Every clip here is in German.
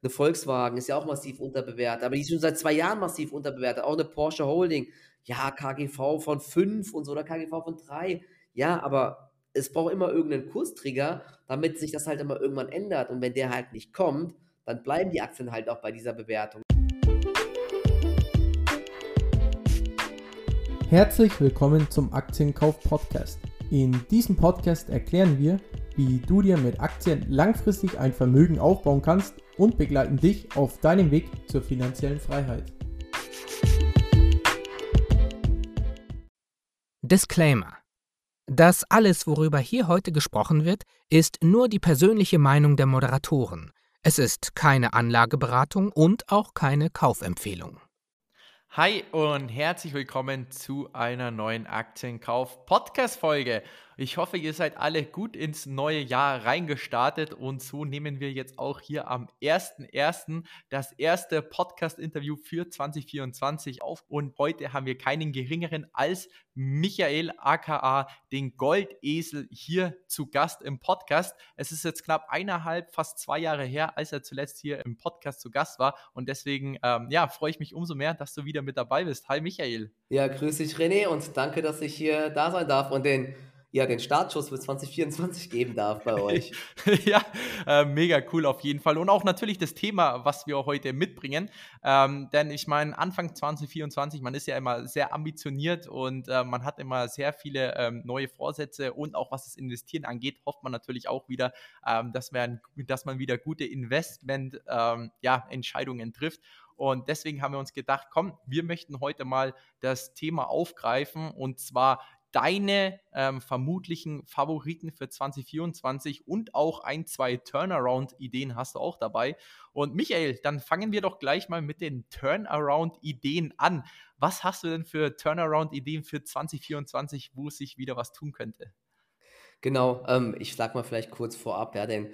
eine Volkswagen ist ja auch massiv unterbewertet, aber die ist schon seit zwei Jahren massiv unterbewertet. Auch eine Porsche Holding, ja, KGV von 5 und so oder KGV von 3. Ja, aber es braucht immer irgendeinen Kurstrigger, damit sich das halt immer irgendwann ändert. Und wenn der halt nicht kommt, dann bleiben die Aktien halt auch bei dieser Bewertung. Herzlich willkommen zum Aktienkauf Podcast. In diesem Podcast erklären wir, wie du dir mit Aktien langfristig ein Vermögen aufbauen kannst und begleiten dich auf deinem Weg zur finanziellen Freiheit. Disclaimer. Das alles, worüber hier heute gesprochen wird, ist nur die persönliche Meinung der Moderatoren. Es ist keine Anlageberatung und auch keine Kaufempfehlung. Hi und herzlich willkommen zu einer neuen Aktienkauf-Podcast-Folge. Ich hoffe, ihr seid alle gut ins neue Jahr reingestartet und so nehmen wir jetzt auch hier am 1.1. das erste Podcast-Interview für 2024 auf und heute haben wir keinen geringeren als Michael aka den Goldesel hier zu Gast im Podcast. Es ist jetzt knapp eineinhalb, fast zwei Jahre her, als er zuletzt hier im Podcast zu Gast war und deswegen ähm, ja, freue ich mich umso mehr, dass du wieder mit dabei bist. Hi Michael. Ja, grüß dich René und danke, dass ich hier da sein darf und den ja, den Startschuss für 2024 geben darf bei euch. ja, äh, mega cool auf jeden Fall. Und auch natürlich das Thema, was wir heute mitbringen. Ähm, denn ich meine, Anfang 2024, man ist ja immer sehr ambitioniert und äh, man hat immer sehr viele ähm, neue Vorsätze und auch was das Investieren angeht, hofft man natürlich auch wieder, ähm, dass, man, dass man wieder gute Investment-Entscheidungen ähm, ja, trifft. Und deswegen haben wir uns gedacht, komm, wir möchten heute mal das Thema aufgreifen und zwar deine ähm, vermutlichen Favoriten für 2024 und auch ein, zwei Turnaround-Ideen hast du auch dabei. Und Michael, dann fangen wir doch gleich mal mit den Turnaround-Ideen an. Was hast du denn für Turnaround-Ideen für 2024, wo sich wieder was tun könnte? Genau, ähm, ich sag mal vielleicht kurz vorab, ja, denn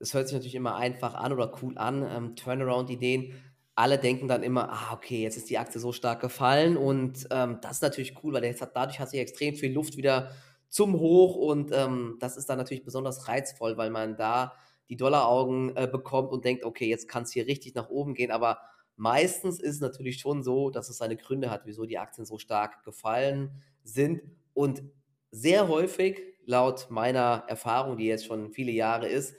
es hört sich natürlich immer einfach an oder cool an, ähm, Turnaround-Ideen alle denken dann immer, ah, okay, jetzt ist die Aktie so stark gefallen und ähm, das ist natürlich cool, weil jetzt hat, dadurch hat sich extrem viel Luft wieder zum Hoch und ähm, das ist dann natürlich besonders reizvoll, weil man da die Dollaraugen äh, bekommt und denkt, okay, jetzt kann es hier richtig nach oben gehen, aber meistens ist es natürlich schon so, dass es seine Gründe hat, wieso die Aktien so stark gefallen sind. Und sehr häufig, laut meiner Erfahrung, die jetzt schon viele Jahre ist,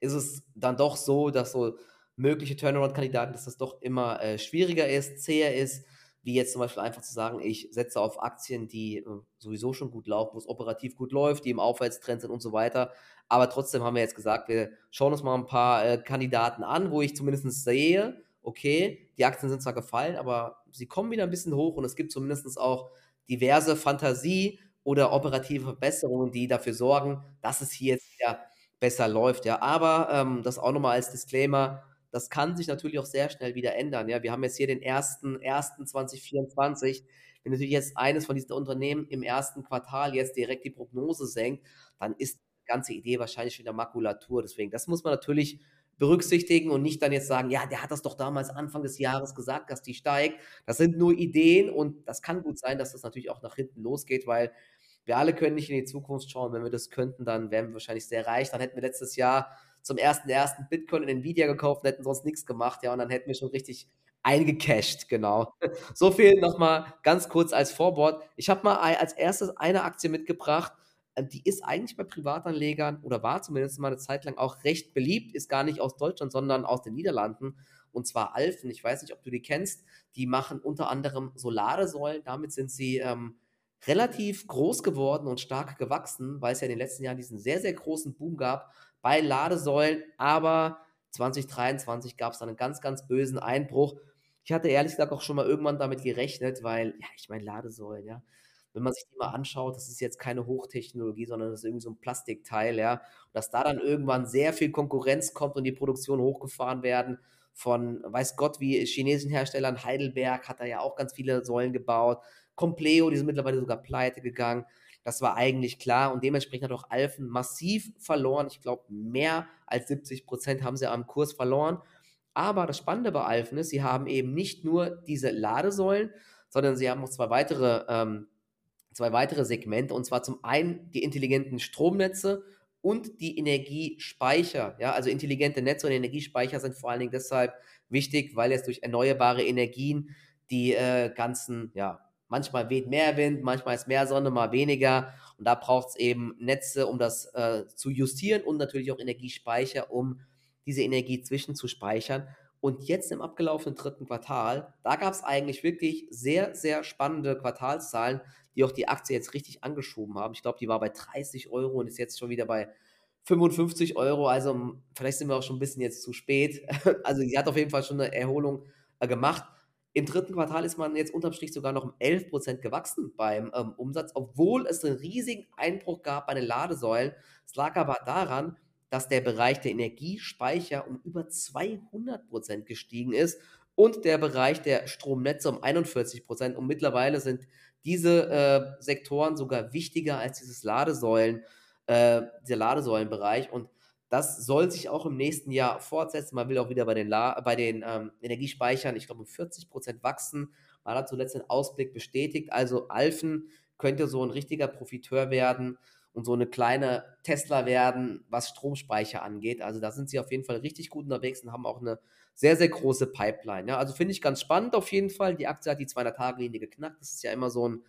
ist es dann doch so, dass so mögliche Turnaround-Kandidaten, dass das doch immer äh, schwieriger ist, zäher ist, wie jetzt zum Beispiel einfach zu sagen, ich setze auf Aktien, die äh, sowieso schon gut laufen, wo es operativ gut läuft, die im Aufwärtstrend sind und so weiter. Aber trotzdem haben wir jetzt gesagt, wir schauen uns mal ein paar äh, Kandidaten an, wo ich zumindest sehe, okay, die Aktien sind zwar gefallen, aber sie kommen wieder ein bisschen hoch und es gibt zumindest auch diverse Fantasie oder operative Verbesserungen, die dafür sorgen, dass es hier jetzt wieder besser läuft. Ja, aber ähm, das auch nochmal als Disclaimer, das kann sich natürlich auch sehr schnell wieder ändern. Ja, wir haben jetzt hier den 1.1.2024. Wenn natürlich jetzt eines von diesen Unternehmen im ersten Quartal jetzt direkt die Prognose senkt, dann ist die ganze Idee wahrscheinlich wieder Makulatur. Deswegen, das muss man natürlich berücksichtigen und nicht dann jetzt sagen, ja, der hat das doch damals Anfang des Jahres gesagt, dass die steigt. Das sind nur Ideen und das kann gut sein, dass das natürlich auch nach hinten losgeht, weil wir alle können nicht in die Zukunft schauen. Wenn wir das könnten, dann wären wir wahrscheinlich sehr reich. Dann hätten wir letztes Jahr zum ersten ersten Bitcoin und Nvidia gekauft und hätten sonst nichts gemacht, ja, und dann hätten wir schon richtig eingecashed, genau. So viel nochmal ganz kurz als Vorwort. Ich habe mal als erstes eine Aktie mitgebracht, ähm, die ist eigentlich bei Privatanlegern oder war zumindest mal eine Zeit lang auch recht beliebt, ist gar nicht aus Deutschland, sondern aus den Niederlanden und zwar Alfen. Ich weiß nicht, ob du die kennst. Die machen unter anderem Solaresäulen. Damit sind sie ähm, relativ groß geworden und stark gewachsen, weil es ja in den letzten Jahren diesen sehr, sehr großen Boom gab bei Ladesäulen, aber 2023 gab es dann einen ganz, ganz bösen Einbruch. Ich hatte ehrlich gesagt auch schon mal irgendwann damit gerechnet, weil, ja, ich meine, Ladesäulen, ja, wenn man sich die mal anschaut, das ist jetzt keine Hochtechnologie, sondern das ist irgendwie so ein Plastikteil, ja, und dass da dann irgendwann sehr viel Konkurrenz kommt und die Produktion hochgefahren werden von, weiß Gott, wie chinesischen Herstellern, Heidelberg hat da ja auch ganz viele Säulen gebaut, Compleo, die sind mittlerweile sogar pleite gegangen. Das war eigentlich klar und dementsprechend hat auch Alphen massiv verloren. Ich glaube, mehr als 70 Prozent haben sie am Kurs verloren. Aber das Spannende bei Alphen ist, sie haben eben nicht nur diese Ladesäulen, sondern sie haben noch zwei weitere, ähm, zwei weitere Segmente. Und zwar zum einen die intelligenten Stromnetze und die Energiespeicher. Ja, also intelligente Netze und Energiespeicher sind vor allen Dingen deshalb wichtig, weil jetzt durch erneuerbare Energien die äh, ganzen, ja, manchmal weht mehr Wind, manchmal ist mehr Sonne, mal weniger. Und da braucht es eben Netze, um das äh, zu justieren und natürlich auch Energiespeicher, um diese Energie zwischenzuspeichern. Und jetzt im abgelaufenen dritten Quartal, da gab es eigentlich wirklich sehr, sehr spannende Quartalszahlen, die auch die Aktie jetzt richtig angeschoben haben. Ich glaube, die war bei 30 Euro und ist jetzt schon wieder bei 55 Euro. Also vielleicht sind wir auch schon ein bisschen jetzt zu spät. Also sie hat auf jeden Fall schon eine Erholung äh, gemacht. Im dritten Quartal ist man jetzt unterm Strich sogar noch um 11% gewachsen beim ähm, Umsatz, obwohl es einen riesigen Einbruch gab bei den Ladesäulen. Es lag aber daran, dass der Bereich der Energiespeicher um über 200% gestiegen ist und der Bereich der Stromnetze um 41%. Und mittlerweile sind diese äh, Sektoren sogar wichtiger als dieses Ladesäulen, äh, der Ladesäulenbereich. Und das soll sich auch im nächsten Jahr fortsetzen. Man will auch wieder bei den, La bei den ähm, Energiespeichern, ich glaube, um 40 Prozent wachsen. Man hat zuletzt den Ausblick bestätigt. Also Alfen könnte so ein richtiger Profiteur werden und so eine kleine Tesla werden, was Stromspeicher angeht. Also da sind sie auf jeden Fall richtig gut unterwegs und haben auch eine sehr, sehr große Pipeline. Ja, also finde ich ganz spannend auf jeden Fall. Die Aktie hat die 200-Tage-Linie geknackt. Das ist ja immer so ein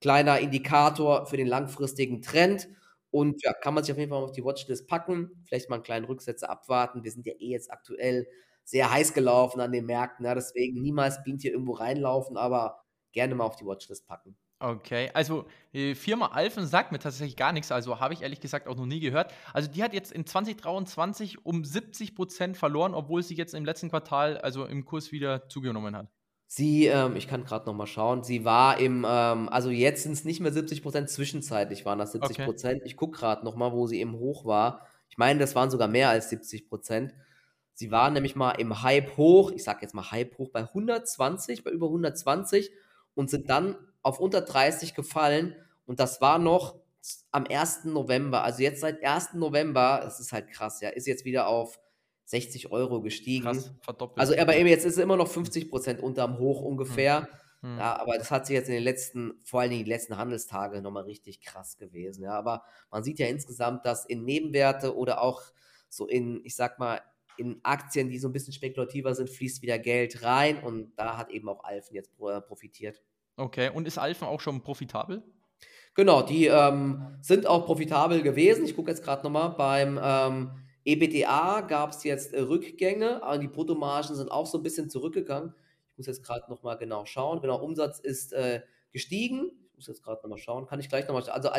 kleiner Indikator für den langfristigen Trend. Und ja, kann man sich auf jeden Fall auf die Watchlist packen, vielleicht mal einen kleinen Rücksetzer abwarten. Wir sind ja eh jetzt aktuell sehr heiß gelaufen an den Märkten, ja, deswegen niemals blind hier irgendwo reinlaufen, aber gerne mal auf die Watchlist packen. Okay, also die Firma Alphen sagt mir tatsächlich gar nichts, also habe ich ehrlich gesagt auch noch nie gehört. Also die hat jetzt in 2023 um 70 Prozent verloren, obwohl sie jetzt im letzten Quartal, also im Kurs wieder zugenommen hat. Sie, ähm, ich kann gerade noch mal schauen, sie war im, ähm, also jetzt sind es nicht mehr 70 Prozent, zwischenzeitlich waren das 70 Prozent. Okay. Ich gucke gerade noch mal, wo sie im Hoch war. Ich meine, das waren sogar mehr als 70 Prozent. Sie waren nämlich mal im Hype hoch, ich sage jetzt mal Hype hoch bei 120, bei über 120 und sind dann auf unter 30 gefallen und das war noch am 1. November. Also jetzt seit 1. November, das ist halt krass, ja, ist jetzt wieder auf 60 Euro gestiegen. Krass, verdoppelt. Also aber eben jetzt ist es immer noch 50 Prozent unterm Hoch ungefähr. Hm. hm. Ja, aber das hat sich jetzt in den letzten, vor allen Dingen die letzten Handelstage nochmal richtig krass gewesen. Ja, aber man sieht ja insgesamt, dass in Nebenwerte oder auch so in, ich sag mal, in Aktien, die so ein bisschen spekulativer sind, fließt wieder Geld rein und da hat eben auch Alfen jetzt äh, profitiert. Okay, und ist Alfen auch schon profitabel? Genau, die ähm, sind auch profitabel gewesen. Ich gucke jetzt gerade nochmal beim ähm, EBTA gab es jetzt äh, Rückgänge, aber die Bruttomargen sind auch so ein bisschen zurückgegangen. Ich muss jetzt gerade nochmal genau schauen. Genau, Umsatz ist äh, gestiegen. Ich muss jetzt gerade nochmal schauen. Kann ich gleich nochmal Also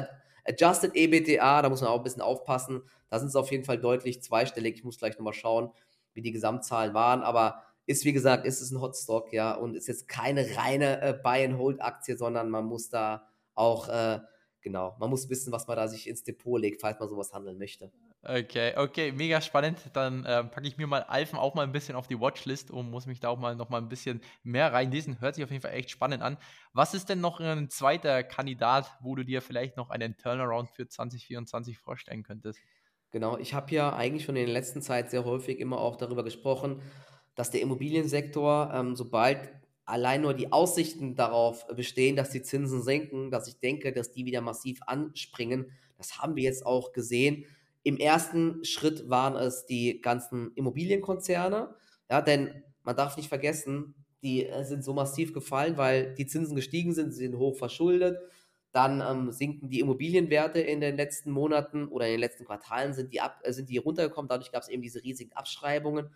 Adjusted EBTA, da muss man auch ein bisschen aufpassen. Da sind es auf jeden Fall deutlich zweistellig. Ich muss gleich nochmal schauen, wie die Gesamtzahlen waren. Aber ist, wie gesagt, ist es ein Hotstock, ja, und ist jetzt keine reine äh, Buy-and-Hold-Aktie, sondern man muss da auch, äh, genau, man muss wissen, was man da sich ins Depot legt, falls man sowas handeln möchte. Okay, okay, mega spannend. Dann äh, packe ich mir mal Alphen auch mal ein bisschen auf die Watchlist und muss mich da auch mal noch mal ein bisschen mehr reinlesen. Hört sich auf jeden Fall echt spannend an. Was ist denn noch ein zweiter Kandidat, wo du dir vielleicht noch einen Turnaround für 2024 vorstellen könntest? Genau, ich habe ja eigentlich schon in der letzten Zeit sehr häufig immer auch darüber gesprochen, dass der Immobiliensektor, ähm, sobald allein nur die Aussichten darauf bestehen, dass die Zinsen senken, dass ich denke, dass die wieder massiv anspringen. Das haben wir jetzt auch gesehen. Im ersten Schritt waren es die ganzen Immobilienkonzerne, ja, denn man darf nicht vergessen, die äh, sind so massiv gefallen, weil die Zinsen gestiegen sind, sie sind hoch verschuldet. Dann ähm, sinken die Immobilienwerte in den letzten Monaten oder in den letzten Quartalen sind die, ab, äh, sind die runtergekommen. Dadurch gab es eben diese riesigen Abschreibungen.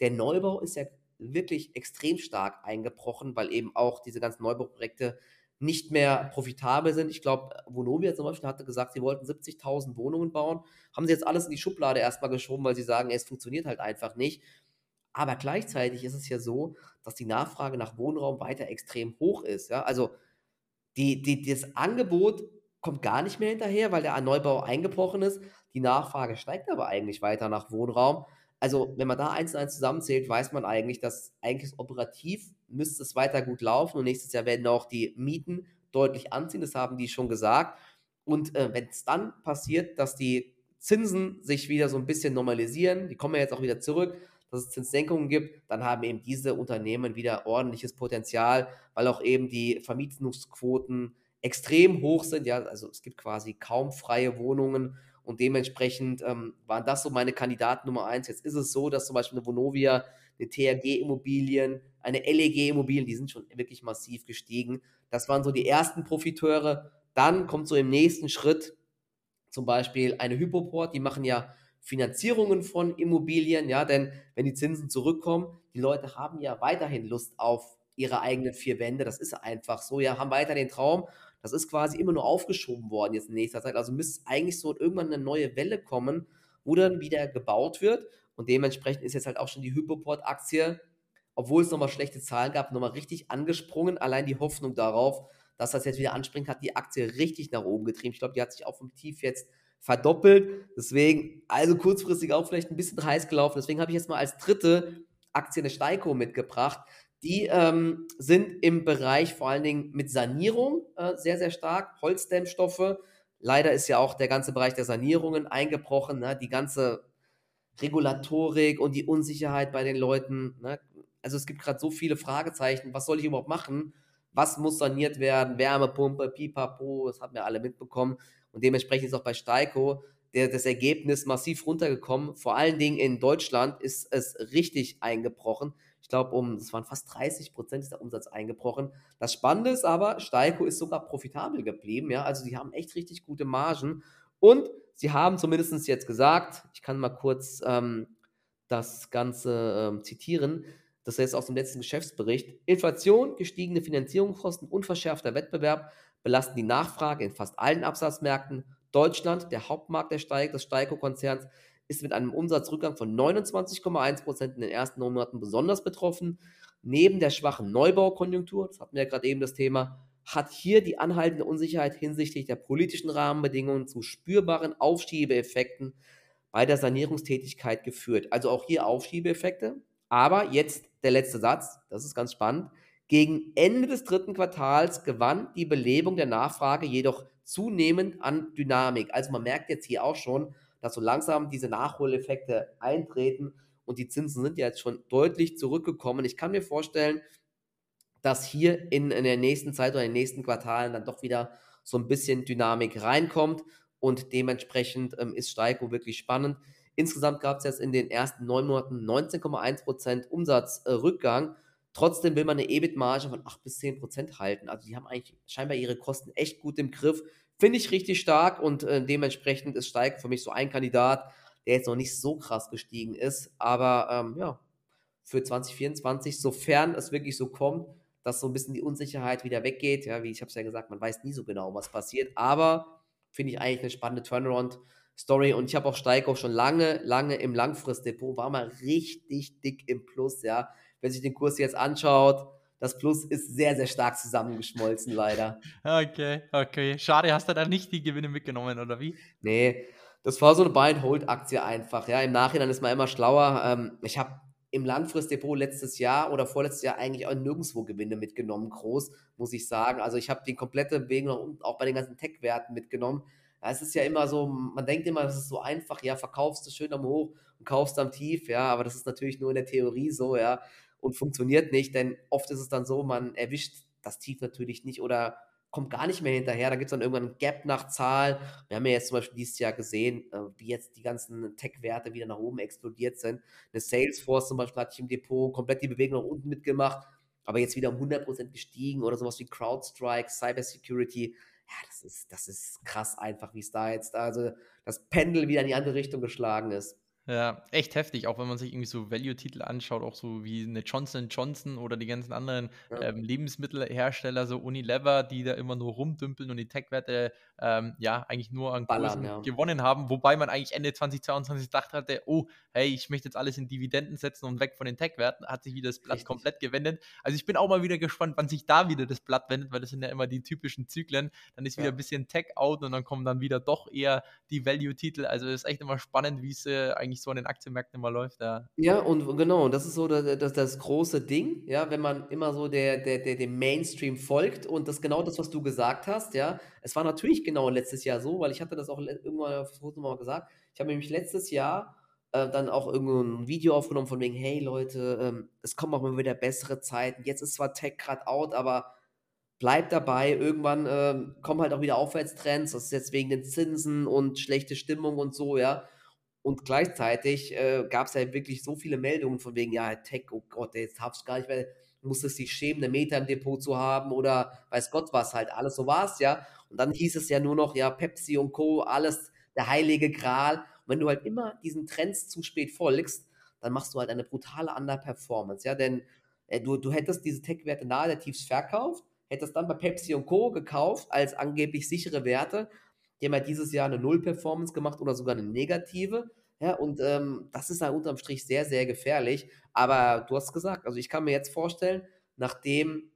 Der Neubau ist ja wirklich extrem stark eingebrochen, weil eben auch diese ganzen Neubauprojekte nicht mehr profitabel sind. Ich glaube, Vonovia zum Beispiel hatte gesagt, sie wollten 70.000 Wohnungen bauen. Haben sie jetzt alles in die Schublade erstmal geschoben, weil sie sagen, es funktioniert halt einfach nicht. Aber gleichzeitig ist es ja so, dass die Nachfrage nach Wohnraum weiter extrem hoch ist. Ja? Also die, die, das Angebot kommt gar nicht mehr hinterher, weil der Neubau eingebrochen ist. Die Nachfrage steigt aber eigentlich weiter nach Wohnraum. Also, wenn man da eins und eins zusammenzählt, weiß man eigentlich, dass eigentlich operativ müsste es weiter gut laufen und nächstes Jahr werden auch die Mieten deutlich anziehen, das haben die schon gesagt. Und äh, wenn es dann passiert, dass die Zinsen sich wieder so ein bisschen normalisieren, die kommen ja jetzt auch wieder zurück, dass es Zinssenkungen gibt, dann haben eben diese Unternehmen wieder ordentliches Potenzial, weil auch eben die Vermietungsquoten extrem hoch sind. Ja, also es gibt quasi kaum freie Wohnungen Und dementsprechend ähm, waren das so meine Kandidaten Nummer eins. Jetzt ist es so, dass zum Beispiel eine Vonovia, eine THG-Immobilien, eine LEG-Immobilien, die sind schon wirklich massiv gestiegen. Das waren so die ersten Profiteure. Dann kommt so im nächsten Schritt zum Beispiel eine Hypoport, die machen ja Finanzierungen von Immobilien, ja, denn wenn die Zinsen zurückkommen, die Leute haben ja weiterhin Lust auf ihre eigenen vier Wände, das ist einfach so, ja, haben weiter den Traum das ist quasi immer nur aufgeschoben worden jetzt in nächster Zeit. Also müsste eigentlich so irgendwann eine neue Welle kommen, wo dann wieder gebaut wird. Und dementsprechend ist jetzt halt auch schon die Hypoport-Aktie, obwohl es nochmal schlechte Zahlen gab, nochmal richtig angesprungen. Allein die Hoffnung darauf, dass das jetzt wieder anspringt, hat die Aktie richtig nach oben getrieben. Ich glaube, die hat sich auch vom Tief jetzt verdoppelt. Deswegen, also kurzfristig auch vielleicht ein bisschen heiß gelaufen. Deswegen habe ich jetzt mal als dritte Aktie eine Steiko mitgebracht. Die ähm, sind im Bereich vor allen Dingen mit Sanierung äh, sehr, sehr stark. Holzdämmstoffe. Leider ist ja auch der ganze Bereich der Sanierungen eingebrochen. Ne? Die ganze Regulatorik und die Unsicherheit bei den Leuten. Ne? Also es gibt gerade so viele Fragezeichen. Was soll ich überhaupt machen? Was muss saniert werden? Wärmepumpe, Pipapo, das haben wir alle mitbekommen. Und dementsprechend ist auch bei Steiko der, das Ergebnis massiv runtergekommen. Vor allen Dingen in Deutschland ist es richtig eingebrochen. Ich glaube, um, es waren fast 30 Prozent ist der Umsatz eingebrochen. Das Spannende ist aber, Steiko ist sogar profitabel geblieben. Ja? Also, die haben echt richtig gute Margen. Und sie haben zumindest jetzt gesagt, ich kann mal kurz ähm, das Ganze ähm, zitieren, das ist aus dem letzten Geschäftsbericht. Inflation, gestiegene Finanzierungskosten und verschärfter Wettbewerb belasten die Nachfrage in fast allen Absatzmärkten. Deutschland, der Hauptmarkt der Steig, des Steiko-Konzerns, ist mit einem Umsatzrückgang von 29,1% in den ersten Monaten besonders betroffen. Neben der schwachen Neubaukonjunktur, das hatten wir ja gerade eben das Thema, hat hier die anhaltende Unsicherheit hinsichtlich der politischen Rahmenbedingungen zu spürbaren Aufschiebeeffekten bei der Sanierungstätigkeit geführt. Also auch hier Aufschiebeeffekte. Aber jetzt der letzte Satz, das ist ganz spannend. Gegen Ende des dritten Quartals gewann die Belebung der Nachfrage jedoch zunehmend an Dynamik. Also man merkt jetzt hier auch schon, dass so langsam diese Nachholeffekte eintreten und die Zinsen sind ja jetzt schon deutlich zurückgekommen. Ich kann mir vorstellen, dass hier in, in der nächsten Zeit oder in den nächsten Quartalen dann doch wieder so ein bisschen Dynamik reinkommt und dementsprechend ähm, ist Steiko wirklich spannend. Insgesamt gab es jetzt in den ersten neun Monaten 19,1% Umsatzrückgang. Trotzdem will man eine EBIT-Marge von 8 bis 10% halten. Also die haben eigentlich scheinbar ihre Kosten echt gut im Griff. Finde ich richtig stark und äh, dementsprechend ist Steig für mich so ein Kandidat, der jetzt noch nicht so krass gestiegen ist. Aber ähm, ja, für 2024, sofern es wirklich so kommt, dass so ein bisschen die Unsicherheit wieder weggeht. Ja, wie ich habe es ja gesagt, man weiß nie so genau, was passiert. Aber finde ich eigentlich eine spannende Turnaround-Story. Und ich habe auch Steig auch schon lange, lange im Langfristdepot, war mal richtig dick im Plus. Ja, wenn sich den Kurs jetzt anschaut, das Plus ist sehr, sehr stark zusammengeschmolzen, leider. Okay, okay. Schade, hast du da nicht die Gewinne mitgenommen, oder wie? Nee, das war so eine Buy-and-Hold-Aktie einfach. Ja, im Nachhinein ist man immer schlauer. Ähm, ich habe im Langfristdepot letztes Jahr oder vorletztes Jahr eigentlich auch nirgendwo Gewinne mitgenommen, groß, muss ich sagen. Also ich habe die komplette Bewegung auch bei den ganzen Tech-Werten mitgenommen. Ja, es ist ja immer so, man denkt immer, das ist so einfach, ja, verkaufst du schön am Hoch und kaufst am Tief, ja, aber das ist natürlich nur in der Theorie so, ja und funktioniert nicht, denn oft ist es dann so, man erwischt das Tief natürlich nicht oder kommt gar nicht mehr hinterher. Da gibt es dann irgendwann ein Gap nach Zahl. Wir haben ja jetzt zum Beispiel dieses Jahr gesehen, äh, wie jetzt die ganzen Tech-Werte wieder nach oben explodiert sind. Eine Salesforce zum Beispiel hatte ich im Depot komplett die Bewegung nach unten mitgemacht, aber jetzt wieder um 100% gestiegen oder sowas wie CrowdStrike, Cybersecurity. Ja, das ist, das ist krass einfach, wie es da jetzt, also das Pendel wieder in die andere Richtung geschlagen ist. Ja, echt heftig, auch wenn man sich irgendwie so Value-Titel anschaut, auch so wie eine Johnson Johnson oder die ganzen anderen ja. ähm, Lebensmittelhersteller, so Unilever, die da immer nur rumdümpeln und die Tech-Werte ähm, ja eigentlich nur an Kursen ja. gewonnen haben, wobei man eigentlich Ende 2022 gedacht hatte, oh, hey, ich möchte jetzt alles in Dividenden setzen und weg von den Tech-Werten, hat sich wieder das Blatt Richtig. komplett gewendet. Also ich bin auch mal wieder gespannt, wann sich da wieder das Blatt wendet, weil das sind ja immer die typischen Zyklen. Dann ist wieder ein bisschen Tech-out und dann kommen dann wieder doch eher die Value-Titel. Also es ist echt immer spannend, wie es äh, eigentlich eigentlich so an den Aktienmärkten immer läuft. Ja, ja und genau, und das ist so das, das, das große Ding, ja, wenn man immer so der, der, der, dem Mainstream folgt und das genau das, was du gesagt hast, ja. Es war natürlich genau letztes Jahr so, weil ich hatte das auch irgendwann mal gesagt. Ich habe nämlich letztes Jahr äh, dann auch irgendwo ein Video aufgenommen von wegen, hey Leute, ähm, es kommen auch mal wieder bessere Zeiten. Jetzt ist zwar Tech gerade out, aber bleib dabei. Irgendwann ähm, kommen halt auch wieder Aufwärtstrends. Das ist jetzt wegen den Zinsen und schlechte Stimmung und so, ja. Und gleichzeitig äh, gab es ja wirklich so viele Meldungen von wegen, ja, Tech, oh Gott, jetzt du gar nicht mehr, muss es sich schämen, eine Meter im Depot zu haben oder weiß Gott was halt, alles so war es ja. Und dann hieß es ja nur noch, ja, Pepsi und Co., alles der heilige Gral. Und wenn du halt immer diesen Trends zu spät folgst, dann machst du halt eine brutale Underperformance, ja, denn äh, du, du hättest diese Tech-Werte nahe der Tiefs verkauft, hättest dann bei Pepsi und Co. gekauft als angeblich sichere Werte. Die haben ja dieses Jahr eine Null-Performance gemacht oder sogar eine negative. Ja, und ähm, das ist halt unterm Strich sehr, sehr gefährlich. Aber du hast gesagt, also ich kann mir jetzt vorstellen, nachdem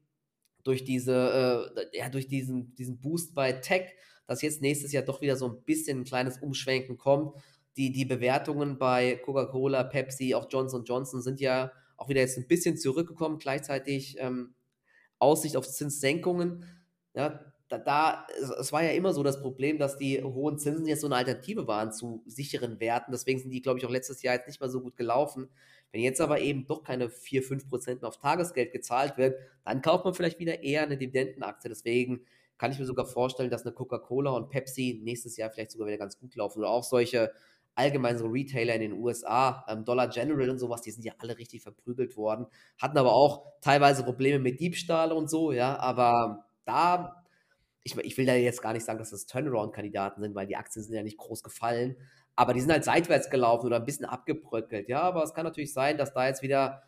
durch diese, äh, ja, durch diesen, diesen Boost bei Tech, dass jetzt nächstes Jahr doch wieder so ein bisschen ein kleines Umschwenken kommt. Die, die Bewertungen bei Coca-Cola, Pepsi, auch Johnson Johnson sind ja auch wieder jetzt ein bisschen zurückgekommen. Gleichzeitig ähm, Aussicht auf Zinssenkungen. Ja, da, da, es war ja immer so das Problem, dass die hohen Zinsen jetzt so eine Alternative waren zu sicheren Werten. Deswegen sind die, glaube ich, auch letztes Jahr jetzt nicht mal so gut gelaufen. Wenn jetzt aber eben doch keine 4, 5 Prozent auf Tagesgeld gezahlt wird, dann kauft man vielleicht wieder eher eine Dividendenaktie. Deswegen kann ich mir sogar vorstellen, dass eine Coca-Cola und Pepsi nächstes Jahr vielleicht sogar wieder ganz gut laufen. Oder auch solche allgemein so Retailer in den USA, ähm, Dollar General und sowas, die sind ja alle richtig verprügelt worden, hatten aber auch teilweise Probleme mit Diebstahl und so, ja, aber da, ich, ich will da jetzt gar nicht sagen, dass das Turnaround-Kandidaten sind, weil die Aktien sind ja nicht groß gefallen, aber die sind halt seitwärts gelaufen oder ein bisschen abgebröckelt, ja, aber es kann natürlich sein, dass da jetzt wieder,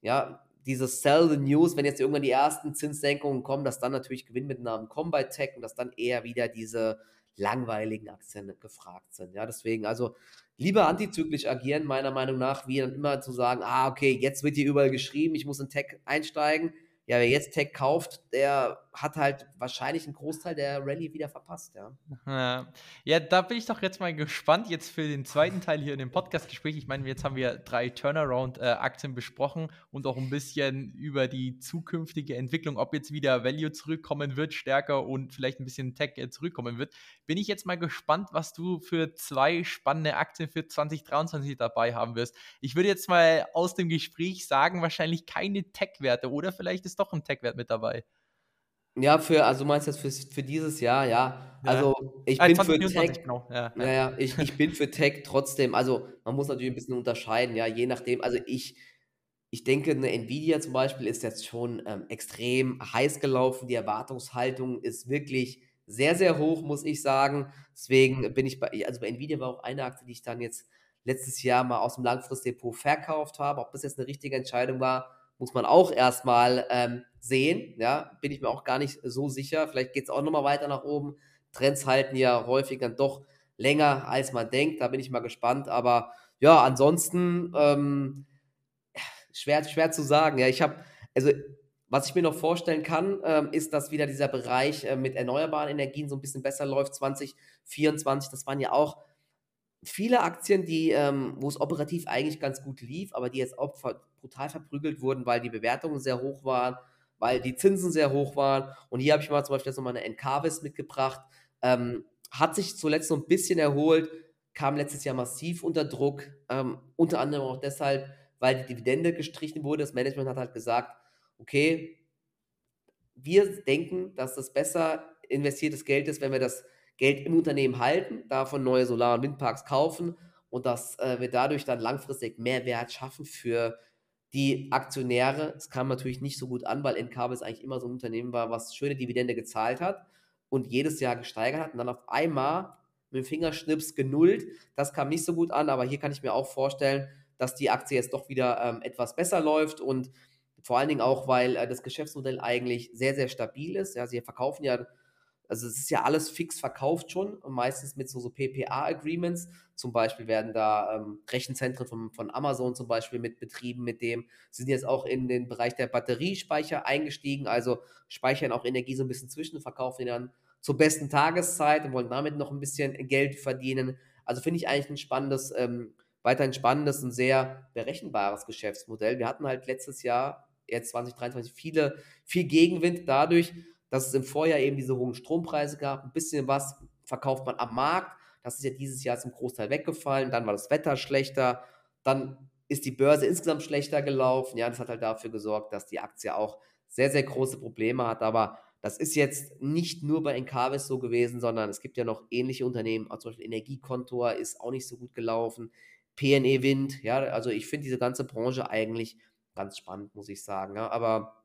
ja, dieses Sell the News, wenn jetzt irgendwann die ersten Zinssenkungen kommen, dass dann natürlich Gewinnmitnahmen kommen bei Tech und dass dann eher wieder diese langweiligen Aktien gefragt sind. Ja, deswegen also lieber antizyklisch agieren, meiner Meinung nach, wie dann immer zu sagen, ah, okay, jetzt wird hier überall geschrieben, ich muss in Tech einsteigen ja, wer jetzt Tech kauft, der hat halt wahrscheinlich einen Großteil der Rallye wieder verpasst, ja. Ja. ja, da bin ich doch jetzt mal gespannt, jetzt für den zweiten Teil hier in dem Podcast-Gespräch. Ich meine, jetzt haben wir drei Turnaround-Aktien besprochen und auch ein bisschen über die zukünftige Entwicklung, ob jetzt wieder Value zurückkommen wird, stärker und vielleicht ein bisschen Tech äh, zurückkommen wird. Bin ich jetzt mal gespannt, was du für zwei spannende Aktien für 2023 dabei haben wirst. Ich würde jetzt mal aus dem Gespräch sagen, wahrscheinlich keine Tech-Werte oder vielleicht ist doch ein Tech-Wert mit dabei. Ja, für, also meinst du jetzt für, für dieses Jahr, ja. Also ich Ah, bin für 2024, Tech, genau. Ja, ja, ja. ja, ich, ich bin für Tech trotzdem, also man muss natürlich ein bisschen unterscheiden, ja, je nachdem, also ich, ich denke, eine Nvidia zum Beispiel ist jetzt schon ähm, extrem heiß gelaufen, die Erwartungshaltung ist wirklich sehr, sehr hoch, muss ich sagen. Deswegen bin ich bei, also bei Nvidia war auch eine Aktie, die ich dann jetzt letztes Jahr mal aus dem Langfristdepot verkauft habe. Ob das jetzt eine richtige Entscheidung war, muss man auch erstmal ähm, sehen. Ja, bin ich mir auch gar nicht so sicher. Vielleicht geht es auch nochmal weiter nach oben. Trends halten ja häufig dann doch länger, als man denkt. Da bin ich mal gespannt. Aber ja, ansonsten ähm, schwer, schwer zu sagen. Ja, ich habe, also was ich mir noch vorstellen kann, ähm, ist, dass wieder dieser Bereich äh, mit erneuerbaren Energien so ein bisschen besser läuft. 2024, das waren ja auch viele Aktien, die, ähm, wo es operativ eigentlich ganz gut lief, aber die jetzt auch ver brutal verprügelt wurden, weil die Bewertungen sehr hoch waren, weil die Zinsen sehr hoch waren. Und hier habe ich mal zum Beispiel jetzt nochmal eine Encarvis mitgebracht. Ähm, hat sich zuletzt so ein bisschen erholt, kam letztes Jahr massiv unter Druck, ähm, unter anderem auch deshalb, weil die Dividende gestrichen wurde. Das Management hat halt gesagt, okay, wir denken, dass das besser investiertes Geld ist, wenn wir das Geld im Unternehmen halten, davon neue Solar- und Windparks kaufen und dass äh, wir dadurch dann langfristig mehr Wert schaffen für die Aktionäre. Es kam natürlich nicht so gut an, weil Encarvis eigentlich immer so ein Unternehmen war, was schöne Dividende gezahlt hat und jedes Jahr gesteigert hat und dann auf einmal mit dem Fingerschnips genullt. Das kam nicht so gut an, aber hier kann ich mir auch vorstellen, dass die Aktie jetzt doch wieder ähm, etwas besser läuft und vor allen Dingen auch, weil äh, das Geschäftsmodell eigentlich sehr, sehr stabil ist. Ja, sie verkaufen ja, also es ist ja alles fix verkauft schon, meistens mit so, so PPA-Agreements. Zum Beispiel werden da ähm, Rechenzentren von, von Amazon zum Beispiel mit betrieben, mit dem sind jetzt auch in den Bereich der Batteriespeicher eingestiegen, also speichern auch Energie so ein bisschen zwischen, verkaufen die dann zur besten Tageszeit und wollen damit noch ein bisschen Geld verdienen. Also finde ich eigentlich ein spannendes, ähm, weiterhin spannendes und sehr berechenbares Geschäftsmodell. Wir hatten halt letztes Jahr, jetzt 2023, viele, viel Gegenwind dadurch, dass es im Vorjahr eben diese hohen Strompreise gab. Ein bisschen was verkauft man am Markt. Das ist ja dieses Jahr zum Großteil weggefallen. Dann war das Wetter schlechter. Dann ist die Börse insgesamt schlechter gelaufen. Ja, das hat halt dafür gesorgt, dass die Aktie auch sehr, sehr große Probleme hat. Aber Das ist jetzt nicht nur bei Encarvis so gewesen, sondern es gibt ja noch ähnliche Unternehmen, zum Beispiel Energiekontor ist auch nicht so gut gelaufen, PNE Wind, ja, also ich finde diese ganze Branche eigentlich ganz spannend, muss ich sagen. Ja, aber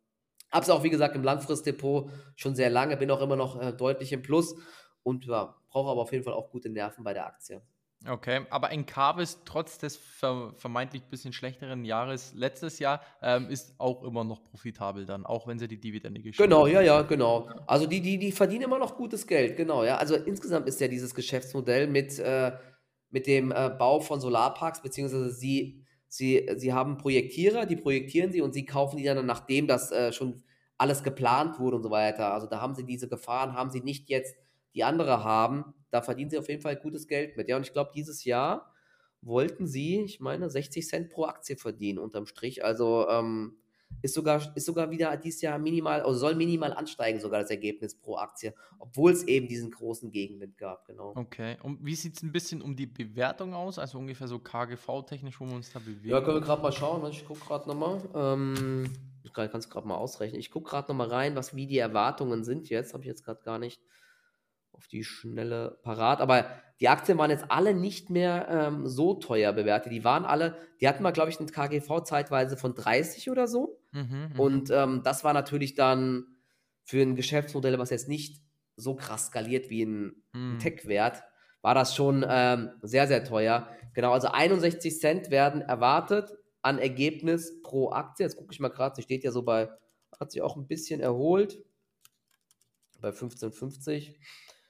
habe es auch, wie gesagt, im Langfristdepot schon sehr lange, bin auch immer noch äh, deutlich im Plus und ja, brauche aber auf jeden Fall auch gute Nerven bei der Aktie. Okay, aber Encarvis trotz des ver vermeintlich bisschen schlechteren Jahres letztes Jahr ähm, ist auch immer noch profitabel dann, auch wenn sie die Dividende geschrieben Genau, ja, ja, genau. Also die, die, die verdienen immer noch gutes Geld, genau, ja. Also insgesamt ist ja dieses Geschäftsmodell mit, äh, mit dem äh, Bau von Solarparks, beziehungsweise sie, sie, sie haben Projektierer, die projektieren sie und sie kaufen die dann, nachdem das äh, schon alles geplant wurde und so weiter. Also da haben sie diese Gefahren, haben sie nicht jetzt die andere haben, da verdienen sie auf jeden Fall gutes Geld mit. Ja, und ich glaube, dieses Jahr wollten sie, ich meine, 60 Cent pro Aktie verdienen unterm Strich. Also ähm, ist sogar, ist sogar wieder dieses Jahr minimal, also soll minimal ansteigen, sogar das Ergebnis pro Aktie, obwohl es eben diesen großen Gegenwind gab, genau. Okay, und wie sieht es ein bisschen um die Bewertung aus? Also ungefähr so KGV-technisch, wo wir uns da bewegen? Ja, können wir gerade mal schauen, ich gucke gerade nochmal. Ähm, ich kann es gerade mal ausrechnen. Ich gucke gerade nochmal rein, was wie die Erwartungen sind jetzt, habe ich jetzt gerade gar nicht auf die schnelle parat. Aber die Aktien waren jetzt alle nicht mehr ähm, so teuer bewertet. Die waren alle, die hatten mal, glaube ich, eine KGV zeitweise von 30 oder so. Mhm, mhm, und ähm, das war natürlich dann für ein Geschäftsmodell, was jetzt nicht so krass skaliert wie ein, mhm. Tech-Wert, war das schon ähm, sehr, sehr teuer. Genau, also 61 Cent werden erwartet an Ergebnis pro Aktie. Jetzt gucke ich mal gerade, sie steht ja so bei, hat sich auch ein bisschen erholt, bei 15,50.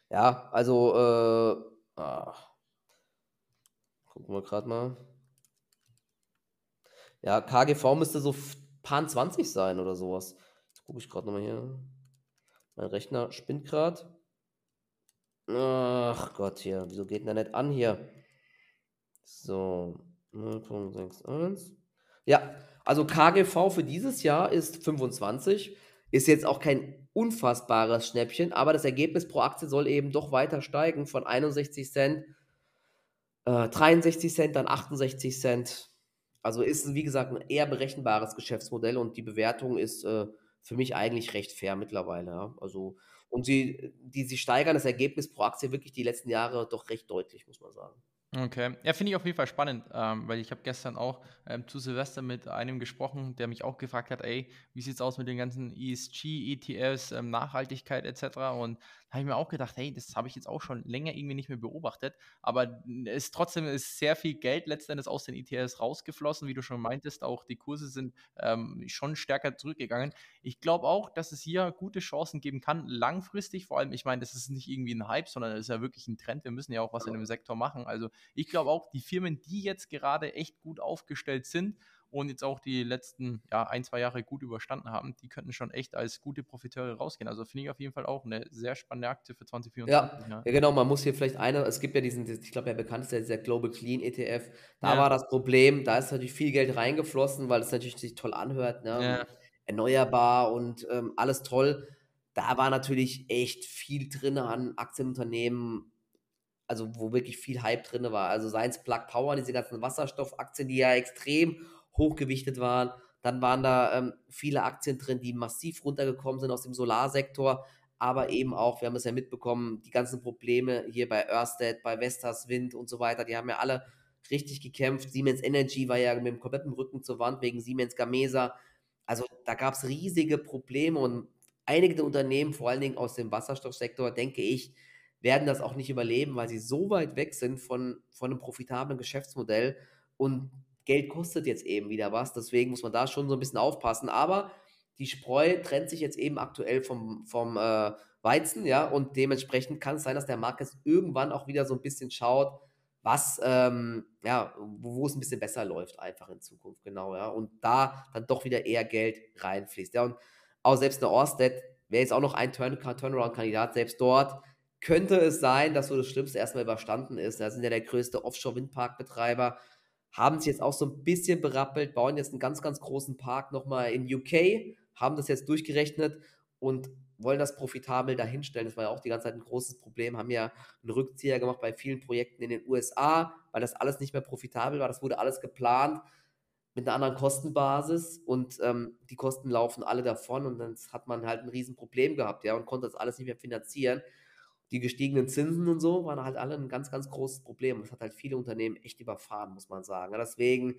Ja, also, äh, ah, gucken wir gerade mal. Ja, KGV müsste so paar 20 sein oder sowas. Jetzt gucke ich gerade nochmal hier. Mein Rechner spinnt gerade. Ach Gott, hier. Wieso geht denn der nicht an hier? So. 0,61. Ja, also KGV für dieses Jahr ist 25. Ist jetzt auch kein unfassbares Schnäppchen, aber das Ergebnis pro Aktie soll eben doch weiter steigen von 61 Cent, äh, 63 Cent, dann 68 Cent. Also ist, wie gesagt, ein eher berechenbares Geschäftsmodell und die Bewertung ist äh, für mich eigentlich recht fair mittlerweile. Ja. Also, und sie, die, sie steigern das Ergebnis pro Aktie wirklich die letzten Jahre doch recht deutlich, muss man sagen. Okay, ja, finde ich auf jeden Fall spannend, ähm, weil ich habe gestern auch ähm, zu Silvester mit einem gesprochen, der mich auch gefragt hat, ey, wie sieht es aus mit den ganzen ESG, ETFs, ähm, Nachhaltigkeit etc. Und habe ich mir auch gedacht, hey, das habe ich jetzt auch schon länger irgendwie nicht mehr beobachtet, aber es ist trotzdem ist sehr viel Geld letztendlich aus den ETFs rausgeflossen, wie du schon meintest, auch die Kurse sind ähm, schon stärker zurückgegangen. Ich glaube auch, dass es hier gute Chancen geben kann, langfristig, vor allem, ich meine, das ist nicht irgendwie ein Hype, sondern es ist ja wirklich ein Trend, wir müssen ja auch was in dem Sektor machen, also ich glaube auch, die Firmen, die jetzt gerade echt gut aufgestellt sind und jetzt auch die letzten ja, ein, zwei Jahre gut überstanden haben, die könnten schon echt als gute Profiteure rausgehen. Also finde ich auf jeden Fall auch eine sehr spannende Aktie für 2024. Ja, ja. ja genau, man muss hier vielleicht eine, es gibt ja diesen, ich glaube, der bekannteste ist der Global Clean ETF. Da ja. war das Problem, da ist natürlich viel Geld reingeflossen, weil es natürlich sich toll anhört, ne? erneuerbar und ähm, alles toll. Da war natürlich echt viel drin an Aktienunternehmen, also wo wirklich viel Hype drin war. Also seien es Plug Power, diese ganzen Wasserstoffaktien, die ja extrem hochgewichtet waren. Dann waren da ähm, viele Aktien drin, die massiv runtergekommen sind aus dem Solarsektor, aber eben auch, wir haben es ja mitbekommen, die ganzen Probleme hier bei Ørsted, bei Vestas Wind und so weiter, die haben ja alle richtig gekämpft. Siemens Energy war ja mit dem kompletten Rücken zur Wand wegen Siemens Gamesa. Also da gab es riesige Probleme und einige der Unternehmen, vor allen Dingen aus dem Wasserstoffsektor, denke ich, werden das auch nicht überleben, weil sie so weit weg sind von, von einem profitablen Geschäftsmodell und Geld kostet jetzt eben wieder was. Deswegen muss man da schon so ein bisschen aufpassen. Aber die Spreu trennt sich jetzt eben aktuell vom, vom äh, Weizen, ja, und dementsprechend kann es sein, dass der Markt jetzt irgendwann auch wieder so ein bisschen schaut, was, ähm, ja, wo, es ein bisschen besser läuft, einfach in Zukunft, genau, ja, und da dann doch wieder eher Geld reinfließt, ja, und auch selbst eine Orsted wäre jetzt auch noch ein Turn Turnaround-Kandidat, selbst dort könnte es sein, dass so das Schlimmste erstmal überstanden ist. Da sind ja der größte Offshore-Windparkbetreiber, haben sich jetzt auch so ein bisschen berappelt, bauen jetzt einen ganz, ganz großen Park nochmal in UK, haben das jetzt durchgerechnet und wollen das profitabel dahinstellen. Das war ja auch die ganze Zeit ein großes Problem, haben ja einen Rückzieher gemacht bei vielen Projekten in den USA, weil das alles nicht mehr profitabel war. Das wurde alles geplant, mit einer anderen Kostenbasis und, ähm, die Kosten laufen alle davon und dann hat man halt 'n Riesenproblem gehabt, ja, und konnte das alles nicht mehr finanzieren. Die gestiegenen Zinsen und so waren halt alle 'n ganz, ganz großes Problem. Das hat halt viele Unternehmen echt überfahren, muss man sagen. Deswegen